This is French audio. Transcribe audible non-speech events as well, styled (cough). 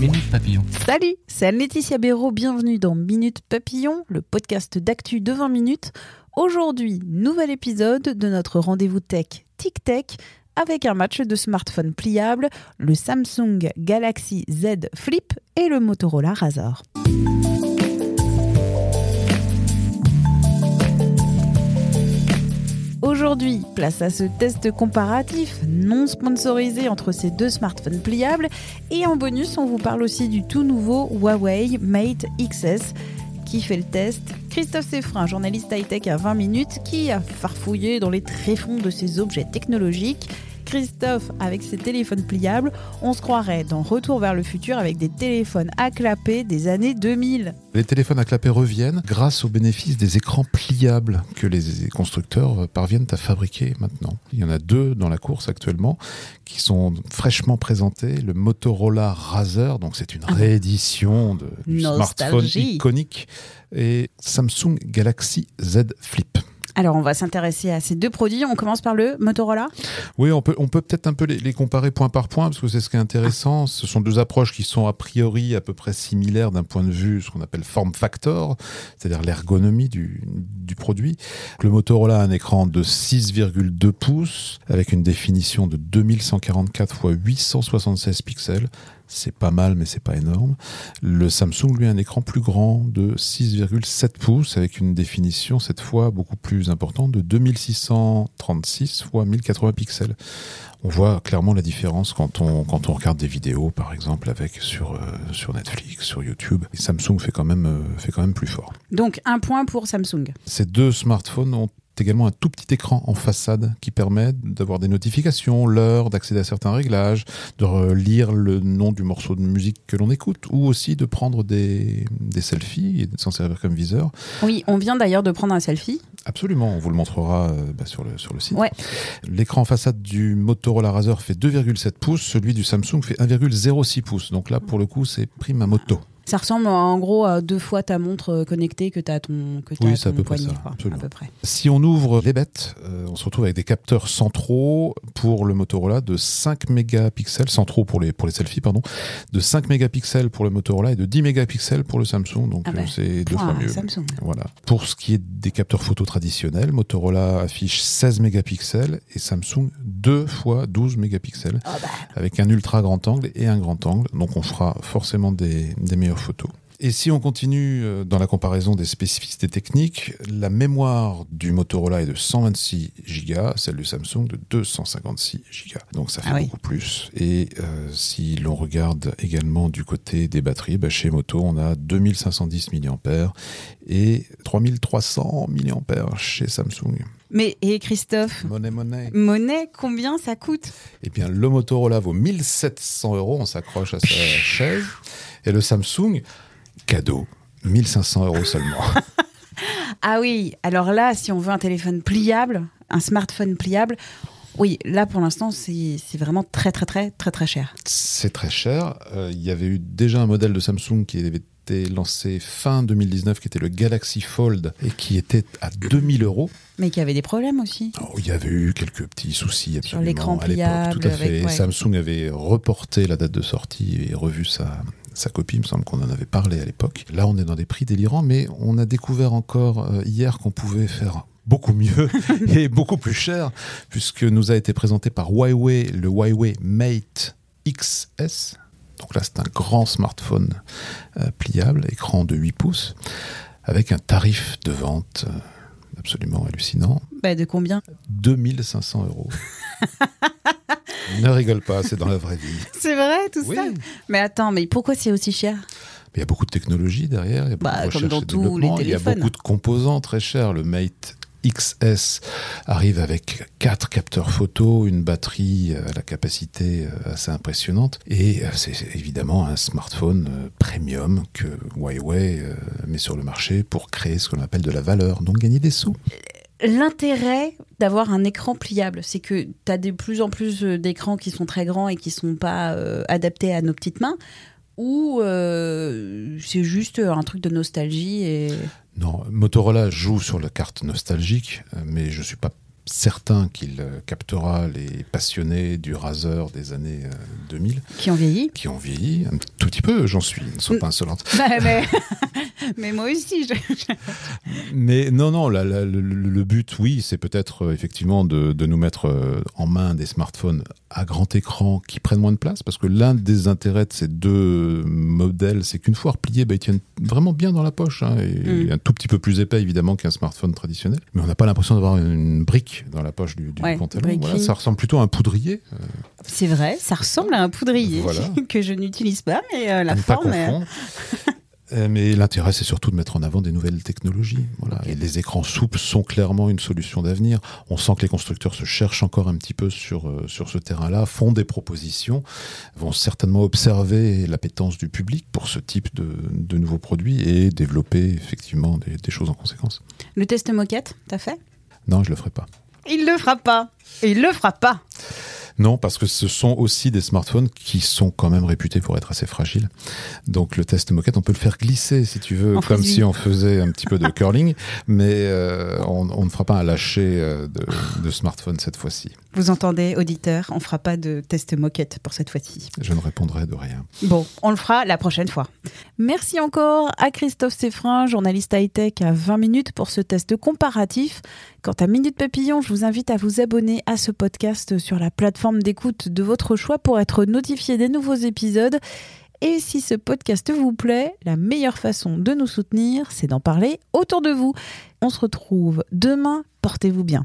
Minute. Salut, c'est Anne-Laetitia Béraud, bienvenue dans Minute Papillon, le podcast d'actu de 20 minutes. Aujourd'hui, nouvel épisode de notre rendez-vous tech Tic Tech avec un match de smartphone pliable, le Samsung Galaxy Z Flip et le Motorola Razr. Aujourd'hui, place à ce test comparatif non sponsorisé entre ces deux smartphones pliables. Et en bonus, on vous parle aussi du tout nouveau Huawei Mate XS qui fait le test. Christophe Seffrin, journaliste high-tech à 20 minutes, qui a farfouillé dans les tréfonds de ces objets technologiques Christophe avec ses téléphones pliables, on se croirait dans Retour vers le futur avec des téléphones à clapper des années 2000. Les téléphones à clapper reviennent grâce au bénéfice des écrans pliables que les constructeurs parviennent à fabriquer maintenant. Il y en a deux dans la course actuellement qui sont fraîchement présentés. Le Motorola Razr, donc c'est une ah. réédition de, du smartphone iconique, et Samsung Galaxy Z Flip. Alors, on va s'intéresser à ces deux produits. On commence par le Motorola. Oui, on peut on peut peut-être un peu les, comparer point par point parce que c'est ce qui est intéressant. Ce sont deux approches qui sont a priori à peu près similaires d'un point de vue ce qu'on appelle form factor, c'est-à-dire l'ergonomie du, du produit. Le Motorola a un écran de 6,2 pouces avec une définition de 2144 x 876 pixels c'est pas mal, mais c'est pas énorme. Le Samsung, lui, a un écran plus grand de 6,7 pouces avec une définition cette fois beaucoup plus importante de 2636 x 1080 pixels. On voit clairement la différence quand on, quand on regarde des vidéos, par exemple, avec sur, euh, sur Netflix, sur YouTube. Et Samsung fait quand, même, euh, fait quand même plus fort. Donc un point pour Samsung. Ces deux smartphones ont également un tout petit écran en façade qui permet d'avoir des notifications, l'heure, d'accéder à certains réglages, de lire le nom du morceau de musique que l'on écoute, ou aussi de prendre des, des selfies et de s'en servir comme viseur. Oui, on vient d'ailleurs de prendre un selfie. Absolument, on vous le montrera euh, bah, sur, le, sur le site. L'écran en façade du Motorola Razr fait 2,7 pouces, celui du Samsung fait 1,06 pouces. Donc là, pour le coup, c'est prime à moto. Ça ressemble en gros à deux fois ta montre euh, connectée que tu as ton, que oui, à peu poignet. Près ça, Si on ouvre les bêtes, euh, on se retrouve avec des capteurs centraux pour le Motorola de 5 mégapixels, centraux pour les, pour les selfies, pardon, de 5 mégapixels pour le Motorola et de 10 mégapixels pour le Samsung. Donc ah euh, ben, c'est deux fois mieux. Samsung. Voilà. Pour ce qui est des capteurs photo traditionnels, Motorola affiche 16 mégapixels et Samsung 2 fois 12 mégapixels ah ben. avec un ultra grand angle et un grand angle. Donc on fera forcément des, des meilleures photos. Et si on continue euh, dans la comparaison des spécificités techniques, la mémoire du Motorola est de 126 Go, celle du Samsung de 256 Go. Donc ça fait ah beaucoup plus. Et euh, si l'on regarde également du côté des batteries, bah chez Moto, on a 2510 mAh et 3300 mAh chez Samsung. Mais et Christophe? Monnaie, monnaie. Monnaie, combien ça coûte? Eh bien, le Motorola vaut 1700 euros. On s'accroche à sa chaise. Et le Samsung, cadeau, 1500 euros seulement. (laughs) ah oui, alors là, si on veut un téléphone pliable, un smartphone pliable, oui, là pour l'instant, c'est vraiment très très très très très cher. C'est très cher. Euh, il y avait eu déjà un modèle de Samsung qui avait été lancé fin 2019, qui était le Galaxy Fold et qui était à 2000 euros. Mais qui avait des problèmes aussi. Oh, il y avait eu quelques petits soucis absolument Sur l'écran à l'époque. Tout à fait. Samsung avait reporté la date de sortie et revu sa, sa copie, il me semble qu'on en avait parlé à l'époque. Là, on est dans des prix délirants, mais on a découvert encore euh, hier qu'on pouvait faire beaucoup mieux (laughs) et beaucoup plus cher, puisque nous a été présenté par Huawei le Huawei Mate XS. Donc là, c'est un grand smartphone euh, pliable, écran de 8 pouces, avec un tarif de vente euh, absolument hallucinant. Bah de combien? 2500 euros. (laughs) ne rigole pas, c'est dans la vraie vie. (laughs) C'est vrai, tout ça Mais attends, mais pourquoi c'est aussi cher? Il y a beaucoup de technologie derrière, il y a bah, comme dans tous les téléphones. Il y a beaucoup de composants très chers. Le Mate XS arrive avec quatre capteurs photo, une batterie à la capacité euh, assez impressionnante et euh, c'est évidemment un smartphone euh, premium que Huawei met sur le marché pour créer ce qu'on appelle de la valeur, donc gagner des sous l'intérêt d'avoir un écran pliable, c'est que tu as de plus en plus euh, d'écrans qui sont très grands et qui sont pas euh, adaptés à nos petites mains, ou euh, c'est juste un truc de nostalgie et... Non, Motorola joue sur la carte nostalgique, mais je suis pas certain qu'il captera les passionnés du Razer des années 2000. Qui ont vieilli Qui ont vieilli, un tout petit peu, j'en suis. Ne sois pas insolente. Bah, mais, (laughs) mais moi aussi. je- Mais non, non, la- la- le, le but, oui, c'est peut-être euh, effectivement de, de nous mettre euh, en main des smartphones à grand écran qui prennent moins de place, parce que l'un des intérêts de ces deux modèles, c'est qu'une fois repliés, bah, ils tiennent vraiment bien dans la poche, hein, et Mm. un tout petit peu plus épais évidemment qu'un smartphone traditionnel. Mais on n'a pas l'impression d'avoir une brique dans la poche du, du Ouais, pantalon. Voilà, ça ressemble plutôt à un poudrier. euh, C'est vrai, ça ressemble à un poudrier Voilà. (laughs) que je n'utilise pas, mais euh, la à pas (laughs) Euh, Mais l'intérêt, c'est surtout de mettre en avant des nouvelles technologies. Voilà. Et les écrans souples sont clairement une solution d'avenir. On sent que les constructeurs se cherchent encore un petit peu sur, euh, sur ce terrain-là, font des propositions, vont certainement observer l'appétence du public pour ce type de, de nouveaux produits et développer effectivement des, des choses en conséquence. Le test moquette, t'as fait? Non, je le ferai pas. Il le fera pas. Il le fera pas. Non, parce que ce sont aussi des smartphones qui sont quand même réputés pour être assez fragiles. Donc le test moquette, on peut le faire glisser si tu veux, En comme si on faisait un petit peu de curling, (laughs) mais euh, on, on ne fera pas un lâcher euh, de, de smartphone cette fois-ci. Vous entendez, auditeur, on fera pas de test moquette pour cette fois-ci. Je ne répondrai de rien. Bon, on le fera la prochaine fois. Merci encore à Christophe Seffrin, journaliste high-tech à 20 minutes pour ce test comparatif. Quant à Minute Papillon, je vous invite à vous abonner à ce podcast sur la plateforme d'écoute de votre choix pour être notifié des nouveaux épisodes. Et si ce podcast vous plaît, la meilleure façon de nous soutenir, c'est d'en parler autour de vous. On se retrouve demain, portez-vous bien.